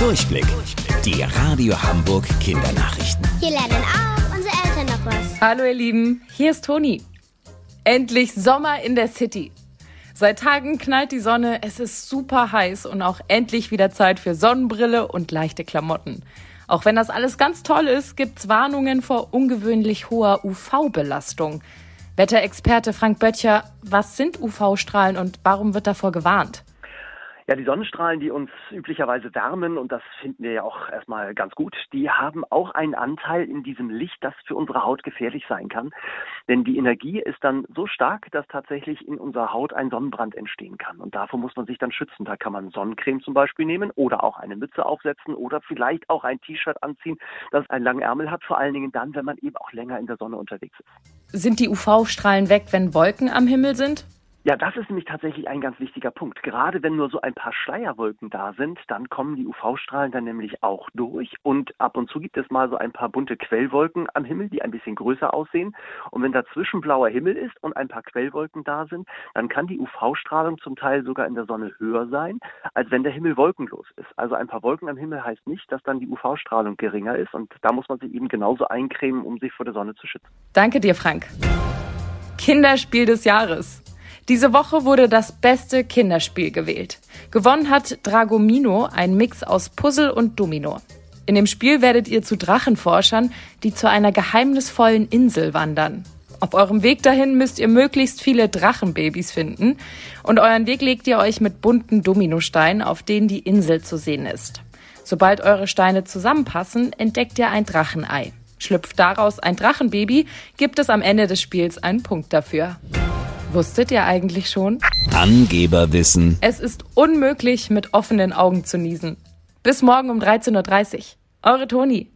Durchblick. Die Radio Hamburg Kindernachrichten. Hier lernen auch unsere Eltern noch was. Hallo ihr Lieben, hier ist Toni. Endlich Sommer in der City. Seit Tagen knallt die Sonne, es ist super heiß und auch endlich wieder Zeit für Sonnenbrille und leichte Klamotten. Auch wenn das alles ganz toll ist, gibt's Warnungen vor ungewöhnlich hoher UV-Belastung. Wetterexperte Frank Böttcher, was sind UV-Strahlen und warum wird davor gewarnt? Ja, die Sonnenstrahlen, die uns üblicherweise wärmen, und das finden wir ja auch erstmal ganz gut, die haben auch einen Anteil in diesem Licht, das für unsere Haut gefährlich sein kann. Denn die Energie ist dann so stark, dass tatsächlich in unserer Haut ein Sonnenbrand entstehen kann. Und davor muss man sich dann schützen. Da kann man Sonnencreme zum Beispiel nehmen oder auch eine Mütze aufsetzen oder vielleicht auch ein T-Shirt anziehen, das einen langen Ärmel hat, vor allen Dingen dann, wenn man eben auch länger in der Sonne unterwegs ist. Sind die UV-Strahlen weg, wenn Wolken am Himmel sind? Ja, das ist nämlich tatsächlich ein ganz wichtiger Punkt. Gerade wenn nur so ein paar Schleierwolken da sind, dann kommen die UV-Strahlen dann nämlich auch durch. Und ab und zu gibt es mal so ein paar bunte Quellwolken am Himmel, die ein bisschen größer aussehen. Und wenn dazwischen blauer Himmel ist und ein paar Quellwolken da sind, dann kann die UV-Strahlung zum Teil sogar in der Sonne höher sein, als wenn der Himmel wolkenlos ist. Also ein paar Wolken am Himmel heißt nicht, dass dann die UV-Strahlung geringer ist. Und da muss man sich eben genauso eincremen, um sich vor der Sonne zu schützen. Danke dir, Frank. Kinderspiel des Jahres. Diese Woche wurde das beste Kinderspiel gewählt. Gewonnen hat Dragomino, ein Mix aus Puzzle und Domino. In dem Spiel werdet ihr zu Drachenforschern, die zu einer geheimnisvollen Insel wandern. Auf eurem Weg dahin müsst ihr möglichst viele Drachenbabys finden und euren Weg legt ihr euch mit bunten Dominosteinen, auf denen die Insel zu sehen ist. Sobald eure Steine zusammenpassen, entdeckt ihr ein Drachenei. Schlüpft daraus ein Drachenbaby, gibt es am Ende des Spiels einen Punkt dafür. Wusstet ihr eigentlich schon? Angeberwissen. Es ist unmöglich, mit offenen Augen zu niesen. Bis morgen um 13.30 Uhr. Eure Toni.